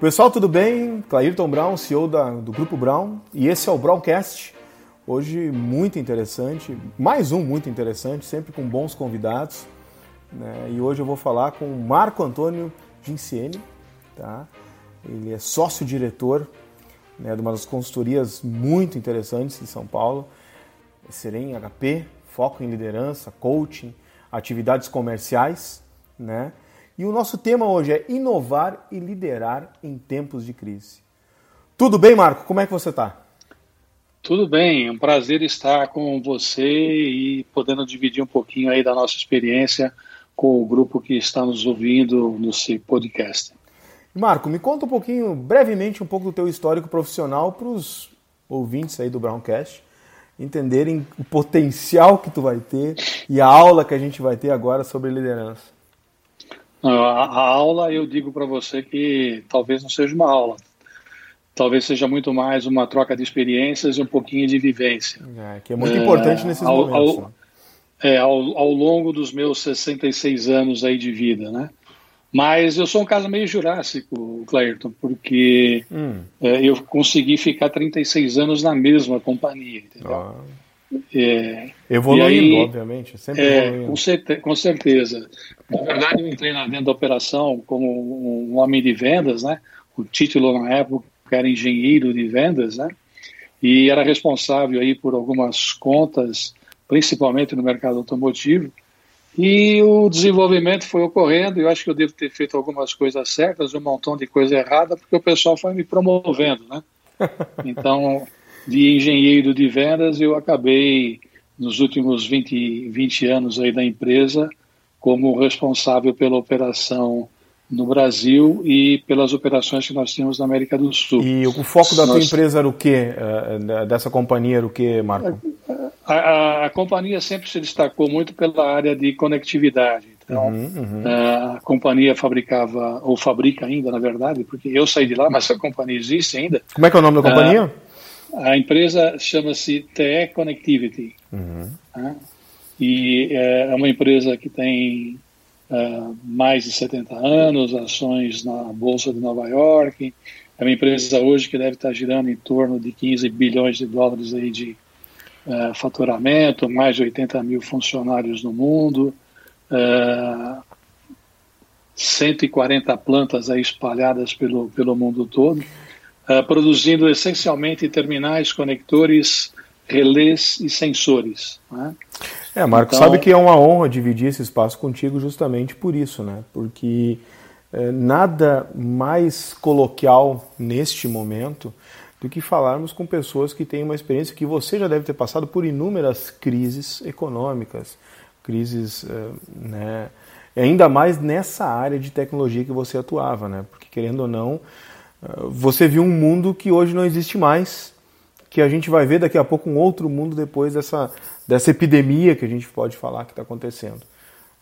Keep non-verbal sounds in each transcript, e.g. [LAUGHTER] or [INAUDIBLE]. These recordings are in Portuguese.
Pessoal, tudo bem? Clairton Brown, CEO da, do Grupo Brown, e esse é o Browncast. Hoje muito interessante, mais um muito interessante, sempre com bons convidados. Né? E hoje eu vou falar com o Marco Antônio Ginciene, tá? Ele é sócio-diretor né, de uma das consultorias muito interessantes em São Paulo, Serem HP, foco em liderança, coaching, atividades comerciais, né? E o nosso tema hoje é inovar e liderar em tempos de crise. Tudo bem, Marco? Como é que você está? Tudo bem, é um prazer estar com você e podendo dividir um pouquinho aí da nossa experiência com o grupo que está nos ouvindo no seu podcast. Marco, me conta um pouquinho, brevemente, um pouco do teu histórico profissional para os ouvintes aí do Browncast entenderem o potencial que tu vai ter e a aula que a gente vai ter agora sobre liderança. A, a aula, eu digo para você que talvez não seja uma aula, talvez seja muito mais uma troca de experiências e um pouquinho de vivência. É, que é muito é, importante nesses ao, momentos. Ao, né? é, ao, ao longo dos meus 66 anos aí de vida, né? Mas eu sou um caso meio jurássico, Clayton, porque hum. é, eu consegui ficar 36 anos na mesma companhia, entendeu? Ah. É, evoluindo, aí, obviamente, sempre é, evoluindo. Com, certe com, certeza. Na verdade, eu entrei dentro da operação como um homem de vendas, né? O título na época era engenheiro de vendas, né? E era responsável aí por algumas contas, principalmente no mercado automotivo, e o desenvolvimento foi ocorrendo, eu acho que eu devo ter feito algumas coisas certas, um montão de coisa errada, porque o pessoal foi me promovendo, né? [LAUGHS] Então, de engenheiro de vendas, eu acabei, nos últimos 20, 20 anos aí da empresa, como responsável pela operação no Brasil e pelas operações que nós tínhamos na América do Sul. E o foco da nós... tua empresa era o quê? Eh, dessa companhia era o quê, Marco? A, a, a, companhia sempre se destacou muito pela área de conectividade. Então, uhum, uhum. a companhia fabricava, ou fabrica ainda, na verdade, porque eu saí de lá, mas a companhia existe ainda. Como é que é o nome da companhia? A empresa chama-se TE Connectivity. Uhum. Né? E é, é uma empresa que tem uh, mais de 70 anos, ações na Bolsa de Nova York. É uma empresa hoje que deve estar girando em torno de 15 bilhões de dólares aí de uh, faturamento, mais de 80 mil funcionários no mundo, uh, 140 plantas aí espalhadas pelo, pelo mundo todo, uh, produzindo essencialmente terminais, conectores, relés e sensores. Né? É, Marco, então... sabe que é uma honra dividir esse espaço contigo justamente por isso, né? Porque é, nada mais coloquial neste momento do que falarmos com pessoas que têm uma experiência que você já deve ter passado por inúmeras crises econômicas, crises, é, né? Ainda mais nessa área de tecnologia que você atuava, né? Porque querendo ou não, você viu um mundo que hoje não existe mais, que a gente vai ver daqui a pouco um outro mundo depois dessa, dessa epidemia que a gente pode falar que está acontecendo.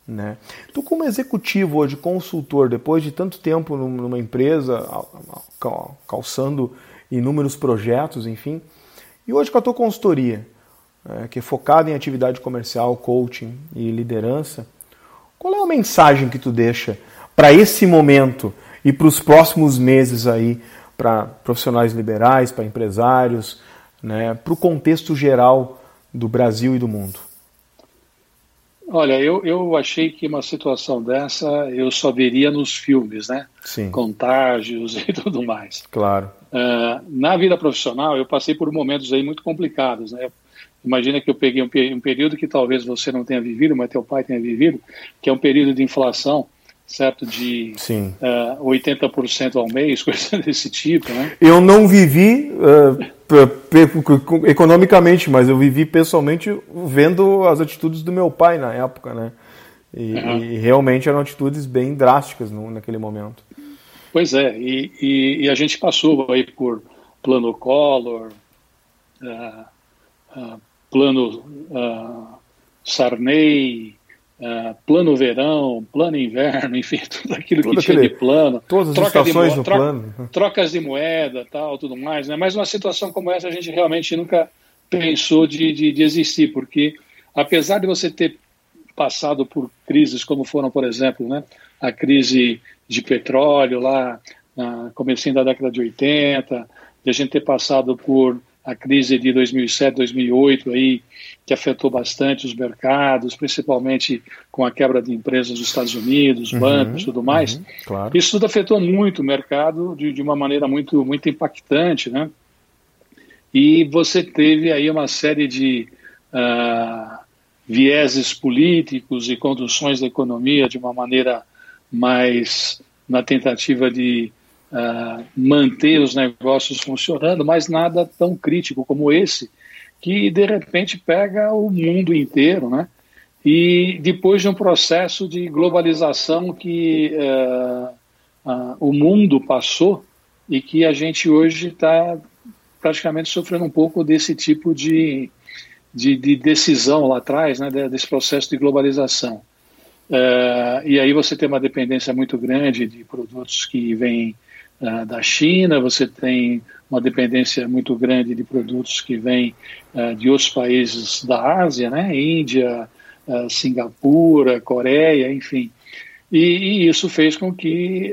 Né? Tu, como executivo hoje, consultor, depois de tanto tempo numa empresa, calçando inúmeros projetos, enfim, e hoje com a tua consultoria, é, que é focada em atividade comercial, coaching e liderança, qual é a mensagem que tu deixa para esse momento e para os próximos meses aí para profissionais liberais, para empresários, né, para o contexto geral do Brasil e do mundo? Olha, eu, eu achei que uma situação dessa eu só veria nos filmes, né? Sim. Contágios [LAUGHS] e tudo mais. Claro. Uh, na vida profissional, eu passei por momentos aí muito complicados, né? Imagina que eu peguei um, um período que talvez você não tenha vivido, mas teu pai tenha vivido, que é um período de inflação certo? De Sim. Uh, eh, 80% ao mês, [LAUGHS] coisa desse tipo, né? Eu não vivi uh, economicamente, mas eu vivi pessoalmente vendo as atitudes do meu pai na época, né? E, uhum. e realmente eram atitudes bem drásticas no, naquele momento. Pois é, e, e, e, a gente passou aí por plano Collor, uh, plano Sarney, Uh, plano verão, plano inverno, [LAUGHS] enfim, tudo aquilo tudo que aquele, tinha de plano. Todas as troca estações do plano. Trocas de moeda, tal, tudo mais. Né? Mas uma situação como essa a gente realmente nunca pensou de, de, de existir, porque apesar de você ter passado por crises como foram, por exemplo, né, a crise de petróleo lá uh, comecinho da década de 80, de a gente ter passado por a crise de 2007, 2008 aí, que afetou bastante os mercados, principalmente com a quebra de empresas dos Estados Unidos, uhum, bancos, tudo mais. Uhum, claro. Isso tudo afetou muito o mercado de, de uma maneira muito, muito impactante, né? E você teve aí uma série de uh, vieses políticos e conduções da economia de uma maneira mais na tentativa de uh, manter os negócios funcionando, mas nada tão crítico como esse, que de repente pega o mundo inteiro, né? E depois de um processo de globalização que uh, uh, o mundo passou e que a gente hoje está praticamente sofrendo um pouco desse tipo de, de, de, decisão lá atrás, né, desse processo de globalização. Uh, e aí você tem uma dependência muito grande de produtos que vêm uh, da China, você tem uma dependência muito grande de produtos que vêm uh, de outros países da Ásia, né, Índia, Singapura, Coreia, enfim. E, e, isso fez com que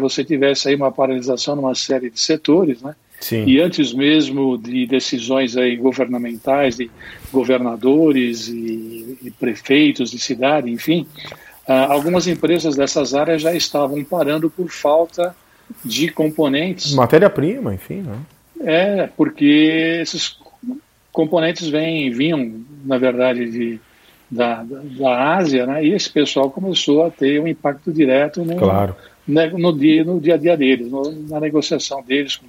você tivesse aí uma paralisação numa série de setores, né, Sim. E antes mesmo de decisões aí governamentais, de governadores e, e prefeitos de cidade, enfim, uh, algumas empresas dessas áreas já estavam parando por falta de componentes. Matéria-prima, enfim, né? É, porque esses componentes vêm, vinham, na verdade, de, da, da Ásia, né? E esse pessoal começou a ter um impacto direto no, claro. né, no, dia, no dia a dia deles, no, na negociação deles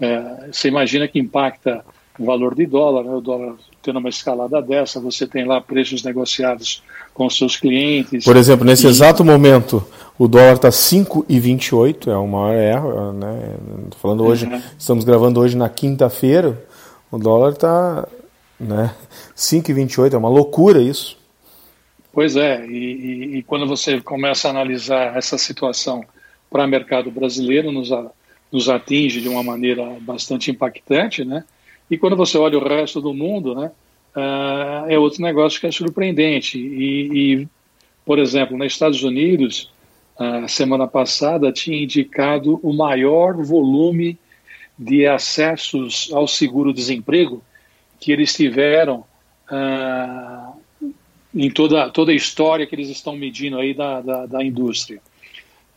é, você imagina que impacta o valor de dólar, né? o dólar tendo uma escalada dessa, você tem lá preços negociados com seus clientes. Por exemplo, nesse e... exato momento, o dólar está 5,28, é o maior erro. Né? Falando hoje, uhum. estamos gravando hoje na quinta-feira, o dólar está né, 5,28, é uma loucura isso. Pois é, e, e, e, quando você começa a analisar essa situação para o mercado brasileiro, nos, nos atinge de uma maneira bastante impactante, né? E quando você olha o resto do mundo, né, uh, é outro negócio que é surpreendente. E, e, por exemplo, nos Estados Unidos, a semana passada tinha indicado o maior volume de acessos ao seguro-desemprego que eles tiveram uh, em toda, toda a história que eles estão medindo aí da, da, da indústria.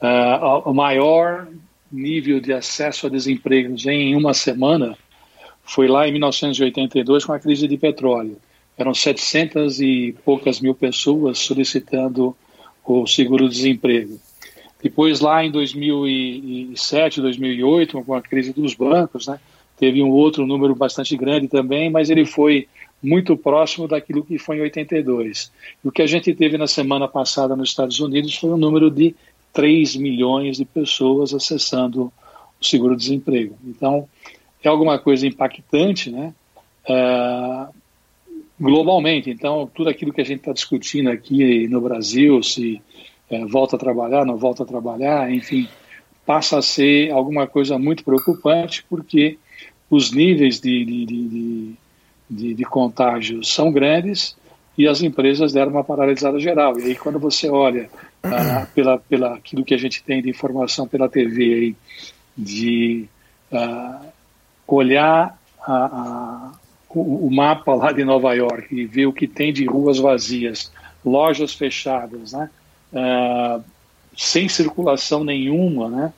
Uh, o maior nível de acesso a desemprego em uma semana foi lá em 1982 com a crise de petróleo. Eram 700 e poucas mil pessoas solicitando o seguro-desemprego. Depois, lá em 2007, 2008, com a crise dos bancos, né, teve um outro número bastante grande também, mas ele foi muito próximo daquilo que foi em 82. E o que a gente teve na semana passada nos Estados Unidos foi um número de 3 milhões de pessoas acessando o seguro-desemprego. Então, é alguma coisa impactante, né? Uh, globalmente. Então, tudo aquilo que a gente está discutindo aqui no Brasil, se uh, volta a trabalhar, não volta a trabalhar, enfim, passa a ser alguma coisa muito preocupante, porque os níveis de, de, de, de, de contágio são grandes e as empresas deram uma paralisada geral. E aí, quando você olha ah, [CLEARS THROAT] pela, pela aquilo que a gente tem de informação pela TV aí, de ah, olhar a, a, o, o, mapa lá de Nova York e ver o que tem de ruas vazias, lojas fechadas, né? Ah, sem circulação nenhuma, né?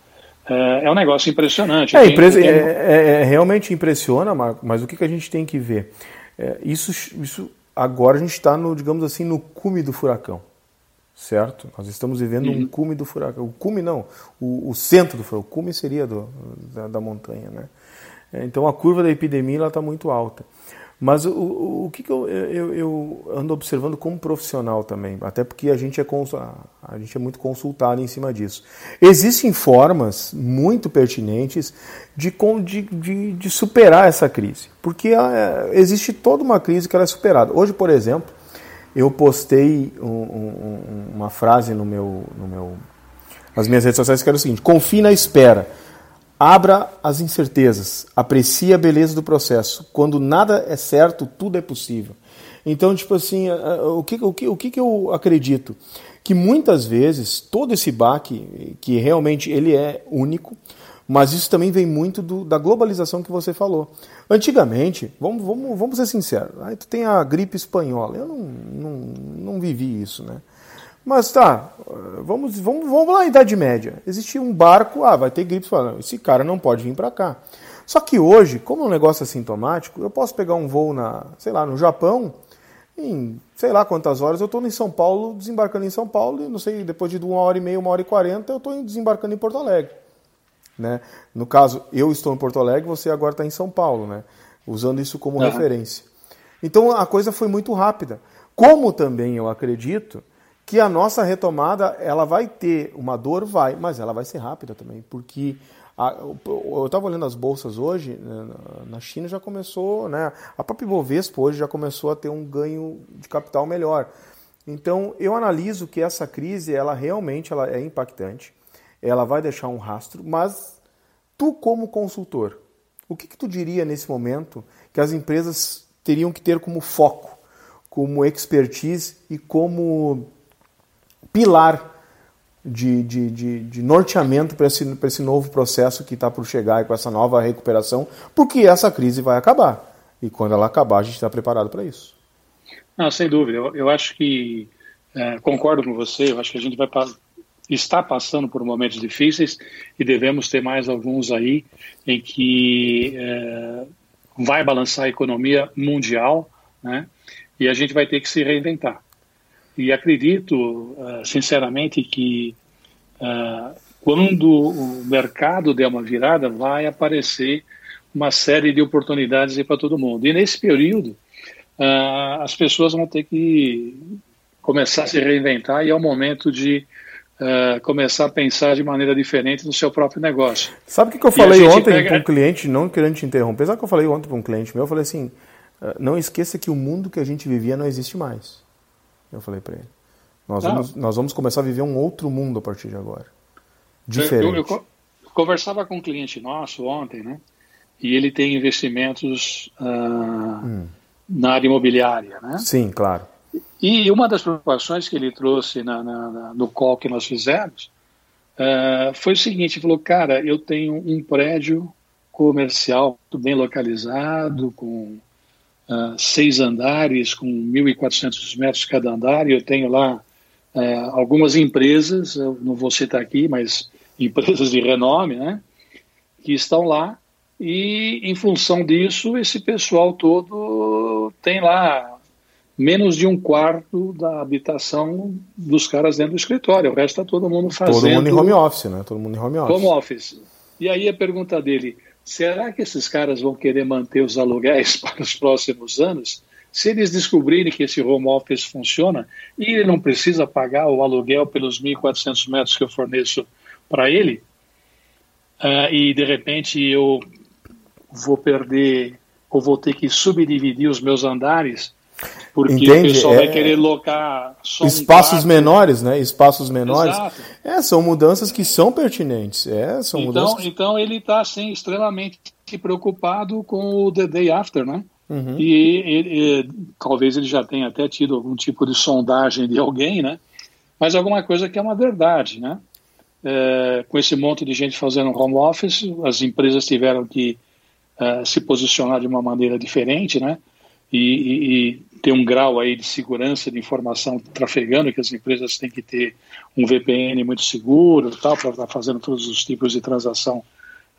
é um negócio impressionante. É, tem, tem... É, é, é, realmente impressiona, Marco, mas o que, que a gente tem que ver? É, isso, isso agora a gente está no, digamos assim, no cume do furacão certo? Nós estamos vivendo uhum. um cume do furacão. O cume não, o, o centro do furacão. O cume seria do, da, da, montanha, né? É, então a curva da epidemia está muito alta. Mas o, o, o que, que eu, eu, eu, ando observando como profissional também, até porque a gente, é a gente é muito consultado em cima disso. Existem formas muito pertinentes de, de, de, de superar essa crise, porque é, existe toda uma crise que ela é superada. Hoje, por exemplo, eu postei um, um, uma frase no meu, no meu, nas minhas redes sociais que era o seguinte: confie na espera, abra as incertezas, aprecie a beleza do processo. Quando nada é certo, tudo é possível. Então, tipo assim, o que, o que, o que eu acredito? que muitas vezes todo esse baque, que realmente ele é único, mas isso também vem muito do, da globalização que você falou. Antigamente, vamos, vamos, vamos ser sinceros, aí tu tem a gripe espanhola. Eu não, não, não vivi isso, né? Mas tá, vamos, vamos, vamos lá na Idade Média. Existia um barco, ah, vai ter gripe espanhola. Esse cara não pode vir para cá. Só que hoje, como é um negócio assintomático, eu posso pegar um voo na, sei lá, no Japão, em sei lá quantas horas, eu estou em São Paulo, desembarcando em São Paulo, e não sei, depois de uma hora e meia, uma hora e quarenta, eu estou desembarcando em Porto Alegre. Né? No caso, eu estou em Porto Alegre, você agora está em São Paulo, né? usando isso como uhum. referência. Então a coisa foi muito rápida. Como também eu acredito que a nossa retomada ela vai ter uma dor, vai, mas ela vai ser rápida também, porque a, eu estava olhando as bolsas hoje, né, na China já começou, né, a própria Ibovespa hoje já começou a ter um ganho de capital melhor. Então eu analiso que essa crise ela realmente ela é impactante ela vai deixar um rastro, mas tu como consultor, o que, que tu diria nesse momento que as empresas teriam que ter como foco, como expertise e como pilar de, de, de, de norteamento para esse, esse novo processo que está por chegar e com essa nova recuperação, porque essa crise vai acabar. E quando ela acabar, a gente está preparado para isso. Não, sem dúvida. Eu, eu acho que é, concordo com você. Eu acho que a gente vai está passando por momentos difíceis e devemos ter mais alguns aí em que é, vai balançar a economia mundial, né? E a gente vai ter que se reinventar. E acredito, uh, sinceramente, que uh, quando o mercado der uma virada, vai aparecer uma série de oportunidades para todo mundo. E nesse período, uh, as pessoas vão ter que começar a se reinventar e é o momento de uh, começar a pensar de maneira diferente no seu próprio negócio. Sabe o que, que eu falei ontem pega... para um cliente, não querendo te interromper, sabe o que eu falei ontem para um cliente meu? Eu falei assim, não esqueça que o mundo que a gente vivia não existe mais. Eu falei para ele. Nós vamos, nós vamos começar a viver um outro mundo a partir de agora. Diferente. Eu, eu, eu conversava com um cliente nosso ontem, né? E ele tem investimentos uh, hum. na área imobiliária, né? Sim, claro. E uma das preocupações que ele trouxe na, na, na, no call que nós fizemos uh, foi o seguinte: falou, cara, eu tenho um prédio comercial bem localizado, com uh, seis andares, com 1.400 metros cada andar, e eu tenho lá uh, algumas empresas, eu não vou citar aqui, mas empresas de renome, né, que estão lá, e em função disso, esse pessoal todo tem lá menos de um quarto da habitação dos caras dentro do escritório. O resto está todo mundo fazendo. Todo mundo em home office, né? Todo mundo em home office. Home office. E aí a pergunta dele: será que esses caras vão querer manter os aluguéis [LAUGHS] para os próximos anos? Se eles descobrirem que esse home office funciona e ele não precisa pagar o aluguel pelos 1.400 metros que eu forneço para ele, uh, e de repente eu vou perder ou vou ter que subdividir os meus andares porque Entende? o pessoal é... vai querer locar espaços um menores, né? Espaços menores. Exato. É, são mudanças que são pertinentes. É, são então, mudanças. Então ele está assim, extremamente preocupado com o the day after, né? Uhum. E, e, e, talvez ele já tenha até tido algum tipo de sondagem de alguém, né? Mas alguma coisa que é uma verdade, né? É, com esse monte de gente fazendo home office, as empresas tiveram que uh, se posicionar de uma maneira diferente, né? E, e, ter um grau aí de segurança de informação trafegando, que as empresas têm que ter um VPN muito seguro tal, para estar fazendo todos os tipos de transação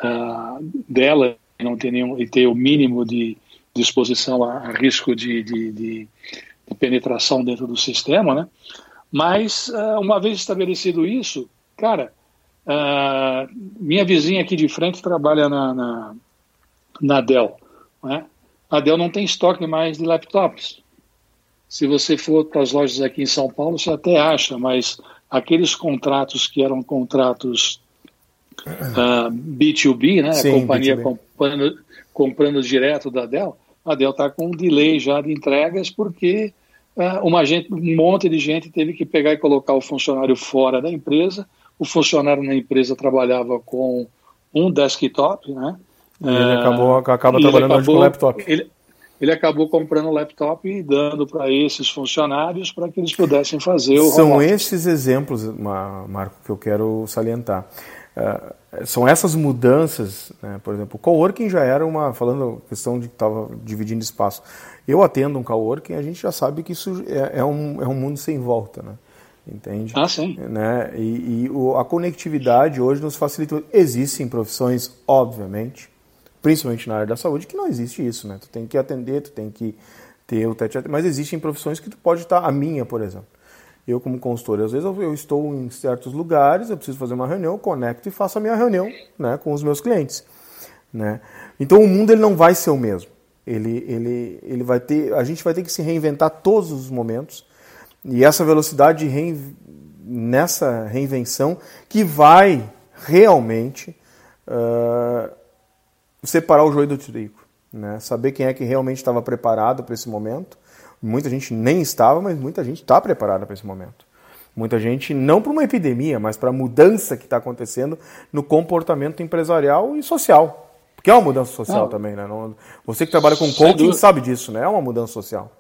uh, dela e não ter nenhum, e ter o mínimo de, exposição a, a risco de, de, de, de, penetração dentro do sistema, né? Mas, uh, uma vez estabelecido isso, cara, uh, minha vizinha aqui de frente trabalha na, na, na Dell, né? A Dell não tem estoque mais de laptops. Se você for para as lojas aqui em São Paulo, você até acha, mas aqueles contratos que eram contratos uh, ah, B2B, né, Sim, a companhia B2B. Comprando, comprando direto da Dell, a Dell está com um delay já de entregas porque uh, uma gente, um monte de gente teve que pegar e colocar o funcionário fora da empresa. O funcionário na empresa trabalhava com um desktop, né? E ele acabou, acaba trabalhando acabou, com laptop. Ele, ele acabou comprando o laptop e dando para esses funcionários para que eles pudessem fazer o São esses exemplos, Marco, que eu quero salientar. Uh, são essas mudanças, né? por exemplo, o coworking já era uma, falando questão de que estava dividindo espaço. Eu atendo um coworking, a gente já sabe que isso é, é, um, é um mundo sem volta, né? Entende? Ah, sim. Né? E, e o, a conectividade hoje nos facilita. Existem profissões, obviamente, principalmente na área da saúde, que não existe isso, né? Tu tem que atender, tu tem que ter o tete mas existem profissões que tu pode estar, a minha, por exemplo. Eu, como consultor, às vezes eu, estou em certos lugares, eu preciso fazer uma reunião, eu conecto e faço a minha reunião né, com os meus clientes. Né? Então o mundo ele não vai ser o mesmo. Ele, ele, ele vai ter, a gente vai ter que se reinventar todos os momentos. E essa velocidade rein, nessa reinvenção que vai realmente separar o joio do trigo, né? Saber quem é que realmente estava preparado para esse momento. Muita gente nem estava, mas muita gente está preparada para esse momento. Muita gente não para uma epidemia, mas para a mudança que está acontecendo no comportamento empresarial e social. Porque é uma mudança social não. também, né? Você que trabalha com coaching sabe disso, né? É uma mudança social.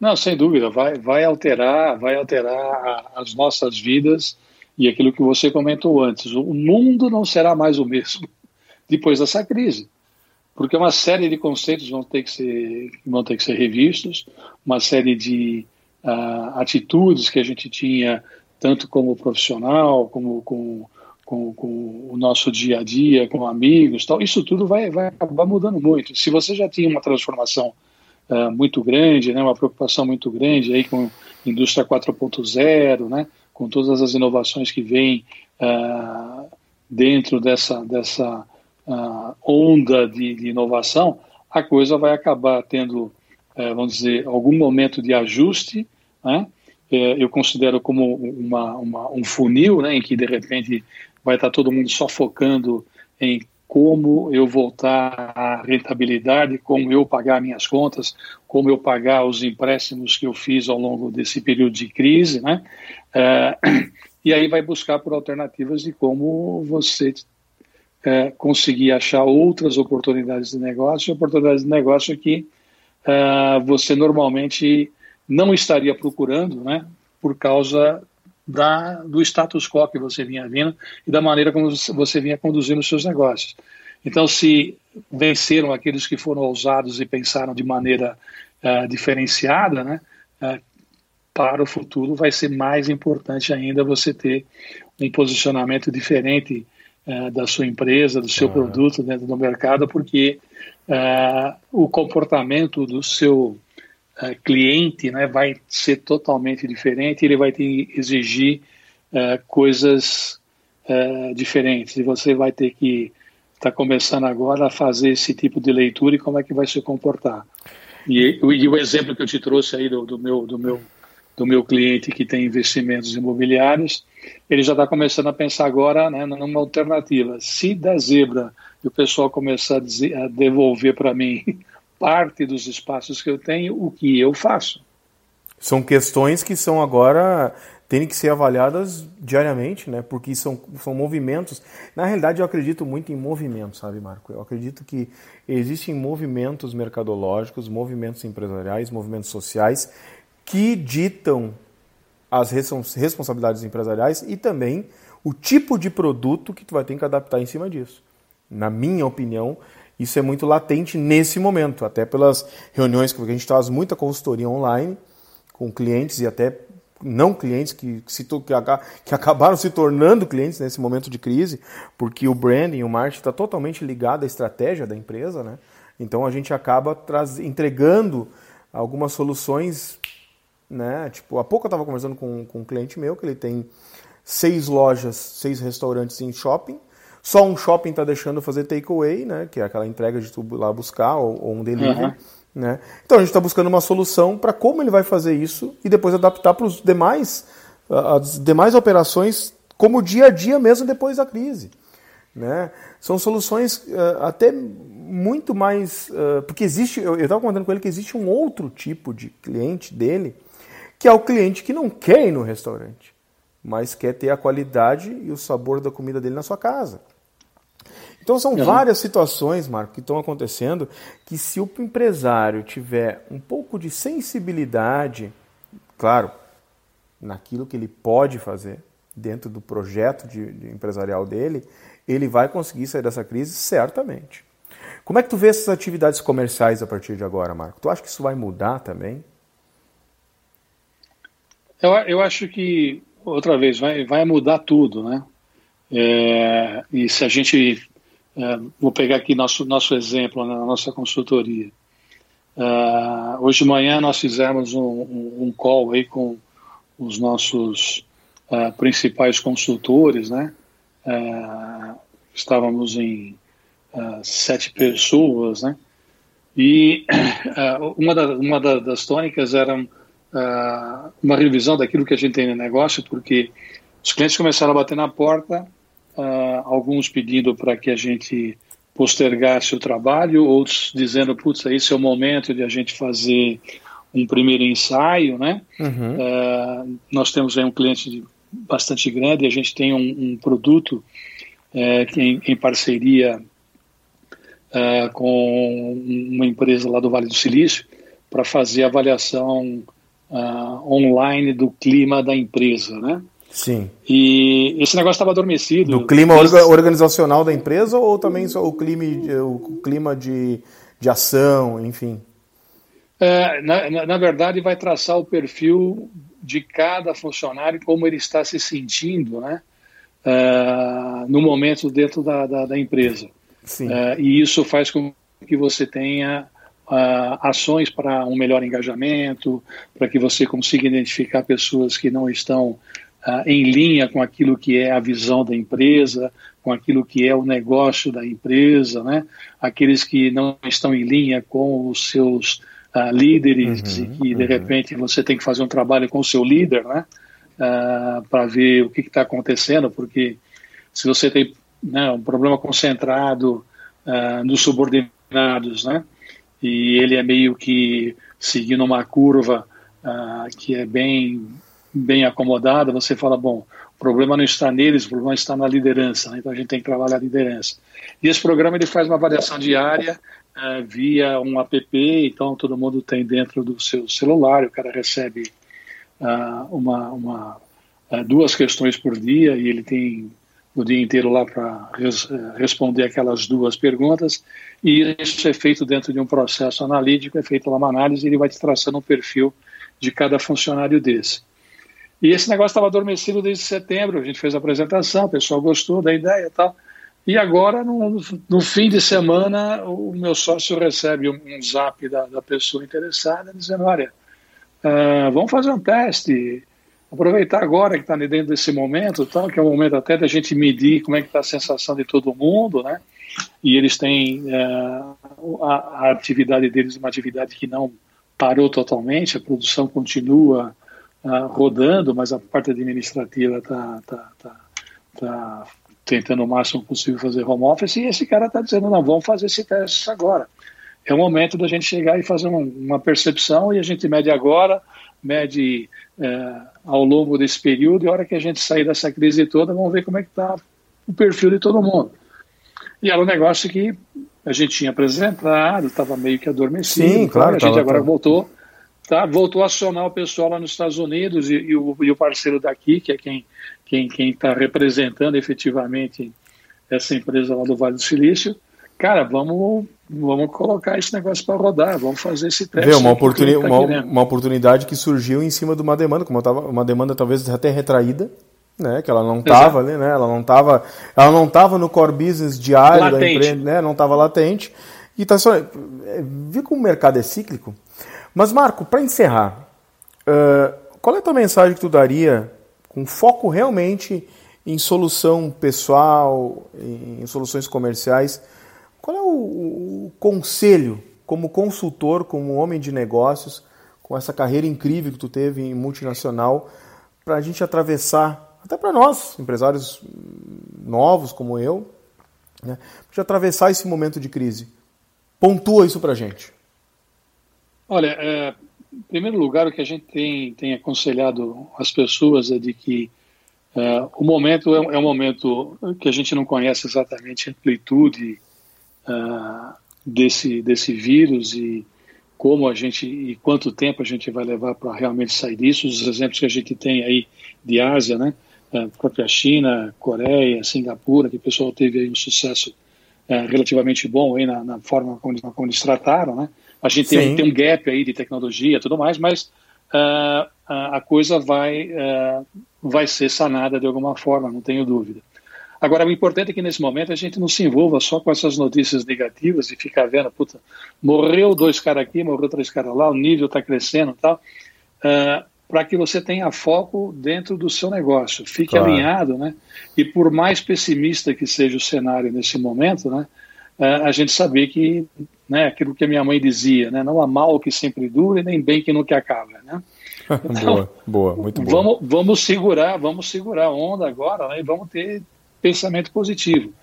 Não, sem dúvida, vai, vai alterar, vai alterar as nossas vidas e aquilo que você comentou antes. O mundo não será mais o mesmo [LAUGHS] depois dessa crise porque uma série de conceitos vão ter que ser, vão ter que ser revistos, uma série de uh, atitudes que a gente tinha, tanto como profissional, como com, com, com, o nosso dia a dia, com amigos, tal, isso tudo vai, vai acabar mudando muito. Se você já tinha uma transformação uh, muito grande, né, uma preocupação muito grande aí com indústria 4.0, né, com todas as inovações que vêm uh, dentro dessa, dessa onda de, de, inovação, a coisa vai acabar tendo, uh, vamos dizer, algum momento de ajuste. Né? Uh, eu considero como uma, uma, um funil, né, em que de repente vai estar todo mundo só focando em como eu voltar à rentabilidade, como eu pagar minhas contas, como eu pagar os empréstimos que eu fiz ao longo desse período de crise, né? Uh, [CLEARS THROAT] e aí vai buscar por alternativas de como você é, conseguir achar outras oportunidades de negócio, oportunidades de negócio que é, você normalmente não estaria procurando, né, por causa da, do status quo que você vinha vindo e da maneira como você vinha conduzindo os seus negócios. Então, se venceram aqueles que foram ousados e pensaram de maneira uh, diferenciada, né, uh, para o futuro vai ser mais importante ainda você ter um posicionamento diferente é, da sua empresa, do seu produto dentro do mercado, porque é, o comportamento do seu é, cliente né, vai ser totalmente diferente, ele vai exigir coisas diferentes, e você vai ter que estar tá começando agora a fazer esse tipo de leitura e como é que vai se comportar. E, e o exemplo que eu te trouxe aí do, do meu, do meu do meu cliente que tem investimentos imobiliários, ele já está começando a pensar agora né, numa alternativa. Se da zebra e o pessoal começar a, dizer, a devolver para mim [LAUGHS] parte dos espaços que eu tenho, o que eu faço? São questões que são agora têm que ser avaliadas diariamente, né? Porque são, são movimentos. Na realidade, eu acredito muito em movimentos, sabe, Marco? Eu acredito que existem movimentos mercadológicos, movimentos empresariais, movimentos sociais que ditam as responsabilidades empresariais e também o tipo de produto que tu vai ter que adaptar em cima disso. Na minha opinião, isso é muito latente nesse momento, até pelas reuniões que a gente faz muita consultoria online com clientes e até não clientes que, se, que, acabaram se tornando clientes nesse momento de crise, porque o branding, o marketing está totalmente ligado à estratégia da empresa, né? Então a gente acaba entregando algumas soluções né? Tipo, há pouco eu estava conversando com, com um cliente meu que ele tem seis lojas, seis restaurantes em shopping. Só um shopping está deixando fazer takeaway, né? Que é aquela entrega de tudo lá buscar ou, ou um delivery. Uhum. Né? Então a gente está buscando uma solução para como ele vai fazer isso e depois adaptar para os demais as demais operações como dia a dia mesmo depois da crise. Né? São soluções uh, até muito mais. Uh, porque existe, eu estava comentando com ele que existe um outro tipo de cliente dele que é o cliente que não quer ir no restaurante, mas quer ter a qualidade e o sabor da comida dele na sua casa. Então são uhum. várias situações, Marco, que estão acontecendo que se o empresário tiver um pouco de sensibilidade, claro, naquilo que ele pode fazer dentro do projeto de, de empresarial dele, ele vai conseguir sair dessa crise certamente. Como é que tu vê essas atividades comerciais a partir de agora, Marco? Tu acha que isso vai mudar também? Eu, eu acho que, outra vez, vai, vai mudar tudo, né? É, e se a gente é, vou pegar aqui nosso, nosso exemplo na nossa consultoria. Uh, hoje de manhã nós fizemos um, um, um, call aí com os nossos uh, principais consultores, né? Uh, estávamos em sete pessoas, né? E uma, da, uma da, das tônicas uma revisão daquilo que a gente tem no negócio, porque os clientes começaram a bater na porta uh, alguns pedindo para que a gente postergasse o trabalho, outros dizendo, putz, esse é o momento de a gente fazer um primeiro ensaio, né? Uhum. Uh, nós temos aí um cliente bastante grande, a gente tem um, um produto uh, em, em, parceria uh, com uma empresa lá do Vale do Silício para fazer avaliação online do clima da empresa, né? Sim. E esse negócio estava adormecido. Do clima organizacional da empresa ou também só o clima, o clima de, de ação, enfim? É, na, na, verdade, vai traçar o perfil de cada funcionário, como ele está se sentindo né, uh, no momento dentro da, da, da empresa. Sim. Uh, e isso faz com que você tenha uh, ações para um melhor engajamento, para que você consiga identificar pessoas que não estão uh, em linha com aquilo que é a visão da empresa, com aquilo que é o negócio da empresa, né? aqueles que não estão em linha com os seus uh, líderes uhum, e que, de uhum. repente, você tem que fazer um trabalho com o seu líder né? Para ver o que está acontecendo, porque se você tem né, um problema concentrado nos subordinados, né? E ele é meio que seguindo uma curva uh, que é bem bem acomodada, você fala, bom, o problema não está neles, o problema está na liderança, né? então a gente tem que trabalhar a liderança. E esse programa ele faz uma avaliação diária uh, via um app, então todo mundo tem dentro do seu celular, o cara recebe uh, uma, uma duas questões por dia e ele tem o dia inteiro lá para res, responder aquelas duas perguntas e isso é feito dentro de um processo analítico, é feito lá uma análise e ele vai te traçando um perfil de cada funcionário desse. E esse negócio estava adormecido desde setembro. A gente fez a apresentação, o pessoal gostou da ideia e tal. E agora, no, no fim de semana, o meu sócio recebe um, um zap da, da, pessoa interessada dizendo: Olha, uh, vamos fazer um teste. Aproveitar agora que está dentro desse momento, tal, que é o momento até da gente medir como é que está a sensação de todo mundo, né? E eles têm uh, a, a atividade deles, uma atividade que não parou totalmente, a produção continua uh, rodando, mas a parte administrativa está tá, tá, tá tentando o máximo possível fazer home office, e esse cara está dizendo, não, vamos fazer esse teste agora. É o momento da gente chegar e fazer um, uma percepção, e a gente mede agora, mede é, ao longo desse período, e a hora que a gente sair dessa crise toda, vamos ver como é que está o perfil de todo mundo. E era um negócio que a gente tinha apresentado, estava meio que adormecido. Sim, claro. A gente agora voltou tá? voltou a acionar o pessoal lá nos Estados Unidos e, e, o, e o, parceiro daqui, que é quem quem quem está representando efetivamente essa empresa lá do Vale do Silício, cara, vamos vamos colocar esse negócio para rodar, vamos fazer esse teste. Vê, uma, oportuni tá uma, uma, oportunidade que surgiu em cima de uma demanda, como tava, uma demanda talvez até retraída, né, que ela não estava ali, né, ela não estava, ela não estava no core business diário latente. da empresa, né, não estava latente. E tá só, é, vi como o mercado é cíclico. Mas, Marco, para encerrar, uh, qual é a tua mensagem que tu daria com foco realmente em solução pessoal, em soluções comerciais? Qual é o, o conselho, como consultor, como homem de negócios, com essa carreira incrível que tu teve em multinacional, para a gente atravessar, até para nós, empresários novos como eu, né, para atravessar esse momento de crise? Pontua isso para a gente. Olha, é, em primeiro lugar, o que a gente tem, tem aconselhado as pessoas é de que Uh, o momento é, é, um momento que a gente não conhece exatamente a amplitude uh, desse, desse vírus e como a gente e quanto tempo a gente vai levar para realmente sair disso. Os exemplos que a gente tem aí de Ásia, né? A própria China, Coreia, Singapura, que o pessoal teve aí um sucesso é, relativamente bom aí na, na forma como, como, eles trataram, né? A gente tem, tem, um gap aí de tecnologia e tudo mais, mas uh, a coisa vai, uh, vai ser sanada de alguma forma, não tenho dúvida. Agora, o importante é que nesse momento a gente não se envolva só com essas notícias negativas e ficar vendo, puta, morreu dois caras aqui, morreu três caras lá, o nível está crescendo e tal, uh, para que você tenha foco dentro do seu negócio, fique claro. alinhado, né? E por mais pessimista que seja o cenário nesse momento, né? Uh, a gente saber que, né, aquilo que a minha mãe dizia, né? Não há mal que sempre dure, nem bem que nunca acaba, né? [LAUGHS] Então, boa, boa, muito boa. Vamos, vamos segurar, vamos segurar a onda agora, né? E vamos ter pensamento positivo.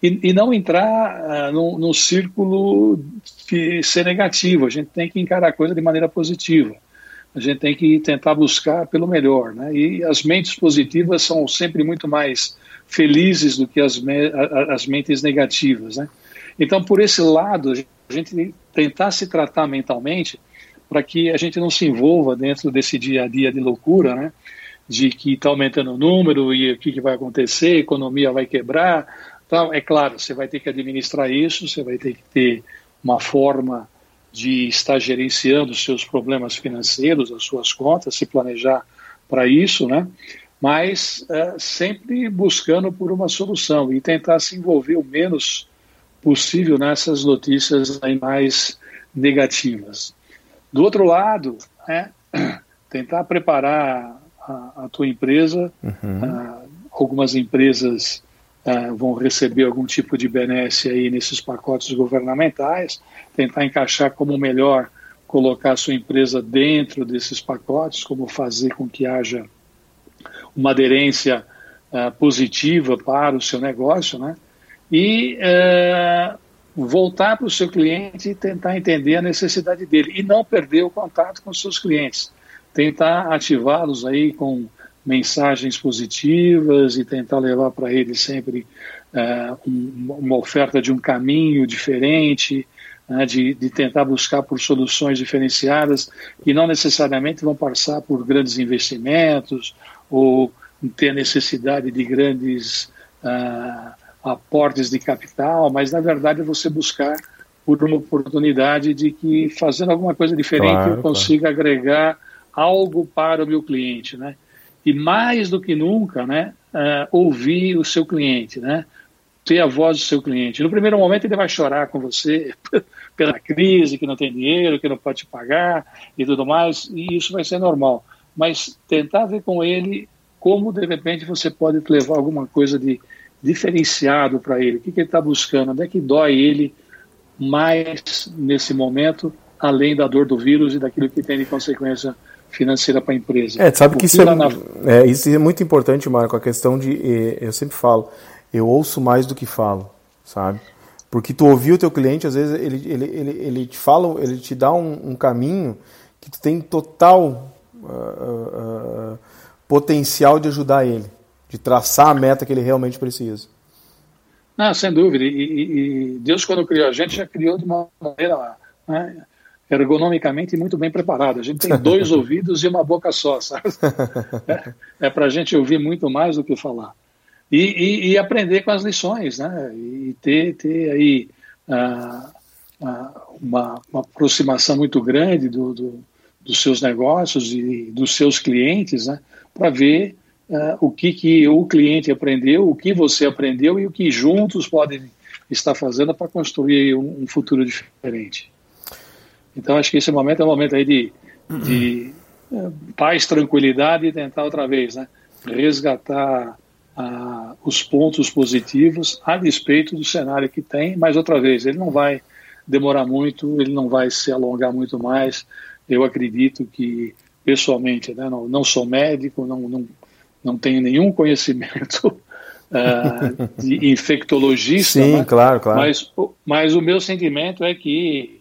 E, e não entrar uh, num, num círculo de ser negativo. A gente tem que encarar a coisa de maneira positiva. A gente tem que tentar buscar pelo melhor. Né? E as mentes positivas são sempre muito mais felizes do que as, me as mentes negativas. Né? Então, por esse lado, a gente tentar se tratar mentalmente para que a gente não se envolva dentro desse dia a dia de loucura, né? De que está aumentando o número e o que, que vai acontecer, a economia vai quebrar. Então, é claro, você vai ter que administrar isso, você vai ter que ter uma forma de estar gerenciando os seus problemas financeiros, as suas contas, se planejar para isso, né? Mas é, sempre buscando por uma solução e tentar se envolver o menos possível nessas notícias mais negativas. Do outro lado, é, [CLEARS THROAT] tentar preparar a, a tua empresa. Uhum. Uh, algumas empresas uh, vão receber algum tipo de benesse aí nesses pacotes governamentais, tentar encaixar como melhor colocar a sua empresa dentro desses pacotes, como fazer com que haja uma aderência uh, positiva para o seu negócio, né? E voltar para o seu cliente e tentar entender a necessidade dele e não perder o contato com os seus clientes tentar ativá-los aí com mensagens positivas e tentar levar para eles sempre uh, um, uma oferta de um caminho diferente, né, de, de, tentar buscar por soluções diferenciadas que não necessariamente vão passar por grandes investimentos ou ter necessidade de grandes uh, aportes de capital, mas na verdade é você buscar por uma oportunidade de que fazendo alguma coisa diferente claro, eu consiga claro. agregar algo para o meu cliente, né? E mais do que nunca, né, uh, ouvir o seu cliente, né? Ter a voz do seu cliente. No primeiro momento ele vai chorar com você [LAUGHS] pela crise, que não tem dinheiro, que não pode pagar e tudo mais, e isso vai ser normal. Mas tentar ver com ele como de repente você pode levar alguma coisa de diferenciado para ele, o que, que ele está buscando, onde é que dói ele mais nesse momento, além da dor do vírus e daquilo que tem de consequência financeira para a empresa. É, sabe que isso é, na... é, isso é muito importante, Marco, a questão de, eu sempre falo, eu ouço mais do que falo, sabe? Porque tu ouvir o teu cliente, às vezes ele, ele, ele, ele te fala, ele te dá um, um caminho que tu tem total uh, uh, potencial de ajudar ele, de traçar a meta que ele realmente precisa. Não, sem dúvida. E, e, e Deus, quando criou a gente, já criou de uma maneira né, ergonomicamente muito bem preparado. A gente tem dois [LAUGHS] ouvidos e uma boca só, sabe? É, é para a gente ouvir muito mais do que falar. E, e, e, aprender com as lições, né? E ter, ter aí uh, uh, uma, uma, aproximação muito grande do, do, dos seus negócios e dos seus clientes, né? Para ver uh, o que, que o cliente aprendeu, o que você aprendeu e o que juntos podem estar fazendo para construir um, um futuro diferente. Então acho que esse momento é um momento aí de, de é, paz, tranquilidade e tentar outra vez, né, resgatar ah, os pontos positivos a despeito do cenário que tem, mas outra vez, ele não vai demorar muito, ele não vai se alongar muito mais. Eu acredito que, pessoalmente, né, não, não sou médico, não, não, não tenho nenhum conhecimento uh, [LAUGHS] de [LAUGHS] infectologista, Sim, né? claro, claro. Mas, mas o meu sentimento é que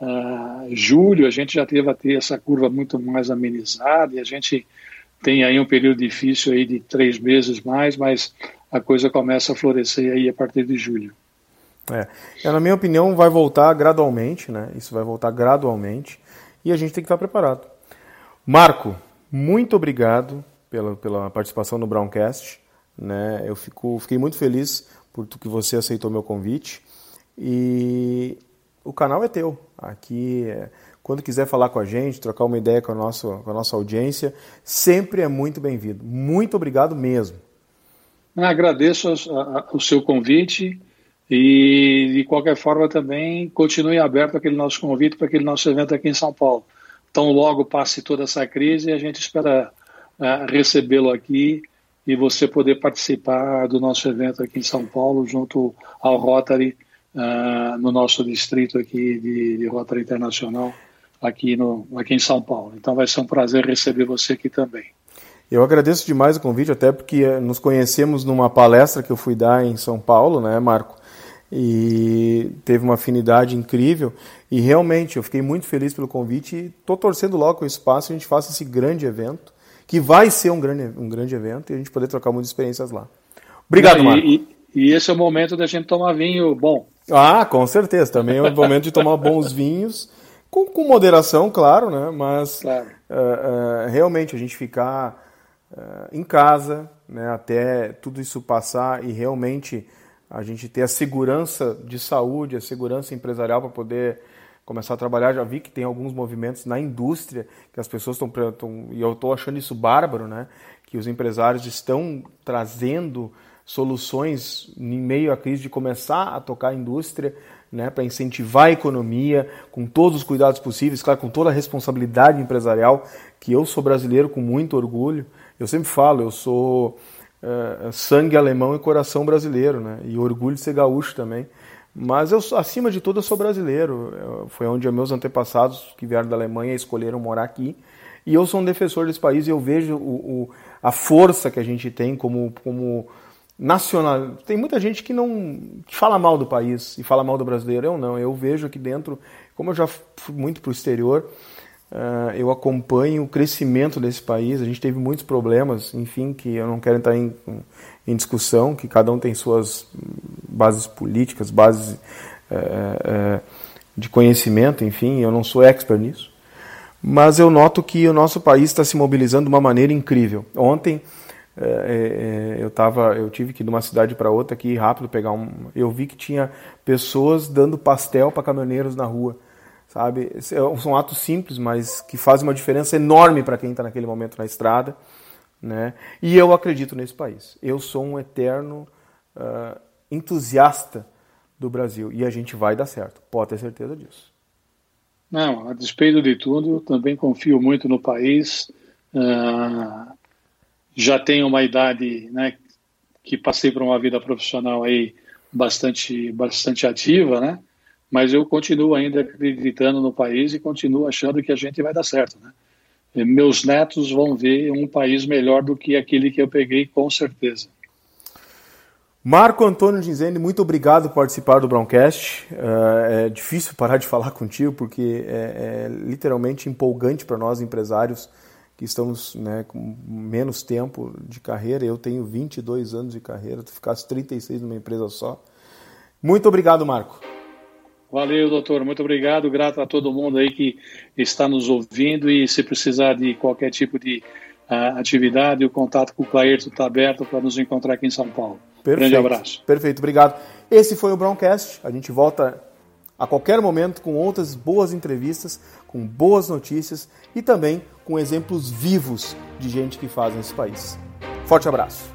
Uh, julho a gente já teve a ter essa curva muito mais amenizada e a gente tem aí um período difícil aí de três meses mais, mas a coisa começa a florescer aí a partir de julho. É. é. Na minha opinião, vai voltar gradualmente, né? Isso vai voltar gradualmente e a gente tem que estar preparado. Marco, muito obrigado pela, pela participação no Browncast. Né? Eu fico, fiquei muito feliz por que você aceitou meu convite. E o canal é teu. Aqui, é, quando quiser falar com a gente, trocar uma ideia com a nossa, com a nossa audiência, sempre é muito bem-vindo. Muito obrigado mesmo. Agradeço o seu convite e, de qualquer forma, também continue aberto aquele nosso convite para aquele nosso evento aqui em São Paulo. Tão logo passe toda essa crise, a gente espera uh, recebê-lo aqui e você poder participar do nosso evento aqui em São Paulo, junto ao Rotary, uh, no nosso distrito aqui de, de Rotary Internacional, aqui, no, aqui em São Paulo. Então vai ser um prazer receber você aqui também. Eu agradeço demais o convite, até porque nos conhecemos numa palestra que eu fui dar em São Paulo, né, Marco? E teve uma afinidade incrível. E realmente eu fiquei muito feliz pelo convite e estou torcendo logo com o espaço a gente faça esse grande evento, que vai ser um grande, um grande evento e a gente poder trocar muitas experiências lá. Obrigado, Marco. E, e, esse é o momento da gente tomar vinho bom. Ah, com certeza. Também é o momento de tomar bons vinhos, com, com moderação, claro, né? Mas claro. Uh, uh, realmente a gente ficar uh, em casa, né, até tudo isso passar e realmente a gente ter a segurança de saúde, a segurança empresarial para poder começar a trabalhar. Já vi que tem alguns movimentos na indústria que as pessoas estão e eu estou achando isso bárbaro, né? Que os empresários estão trazendo soluções em meio à crise de começar a tocar a indústria, né, para incentivar a economia com todos os cuidados possíveis, claro, com toda a responsabilidade empresarial, que eu sou brasileiro com muito orgulho, eu sempre falo, eu sou é, sangue alemão e coração brasileiro, né? E orgulho de ser gaúcho também. Mas eu, acima de tudo, eu sou brasileiro. Eu, foi onde meus antepassados que vieram da Alemanha escolheram morar aqui. E eu sou um defensor desse país e eu vejo o, o, a força que a gente tem como, como nacional. Tem muita gente que não que fala mal do país e fala mal do brasileiro. Eu não. Eu vejo aqui dentro, como eu já fui muito para o exterior, Uh, eu acompanho o crescimento desse país. A gente teve muitos problemas, enfim, que eu não quero entrar em, em discussão, que cada um tem suas bases políticas, bases uh, uh, de conhecimento, enfim, eu não sou expert nisso. Mas eu noto que o nosso país está se mobilizando de uma maneira incrível. Ontem eu tava, eu tive que ir de uma cidade para outra aqui rápido pegar um. Eu vi que tinha pessoas dando pastel para caminhoneiros na rua sabe? É são atos simples, mas que fazem uma diferença enorme para quem está naquele momento na estrada, né? E eu acredito nesse país. Eu sou um eterno uh, entusiasta do Brasil e a gente vai dar certo. Pode ter certeza disso. Não, a despeito de tudo, também confio muito no país. Uh, já tenho uma idade, né, que passei por uma vida profissional aí bastante, bastante ativa, né? mas eu continuo ainda acreditando no país e continuo achando que a gente vai dar certo. Né? E meus netos vão ver um país melhor do que aquele que eu peguei, com certeza. Marco Antônio Ginzene, muito obrigado por participar do Browncast. É, é difícil parar de falar [LAUGHS] contigo porque é, é literalmente empolgante para nós empresários que estamos né, com menos tempo de carreira. Eu tenho 22 anos de carreira, tu ficaste 36 numa empresa só. Muito obrigado, Marco. Valeu, doutor. Muito obrigado. Grato a todo mundo aí que está nos ouvindo e se precisar de qualquer tipo de uh, atividade, o contato com o Clairto está aberto para nos encontrar aqui em São Paulo. Perfeito. Grande abraço. Perfeito, obrigado. Esse foi o Browncast. A gente volta a qualquer momento com outras boas entrevistas, com boas notícias e também com exemplos vivos de gente que faz nesse país. Forte abraço.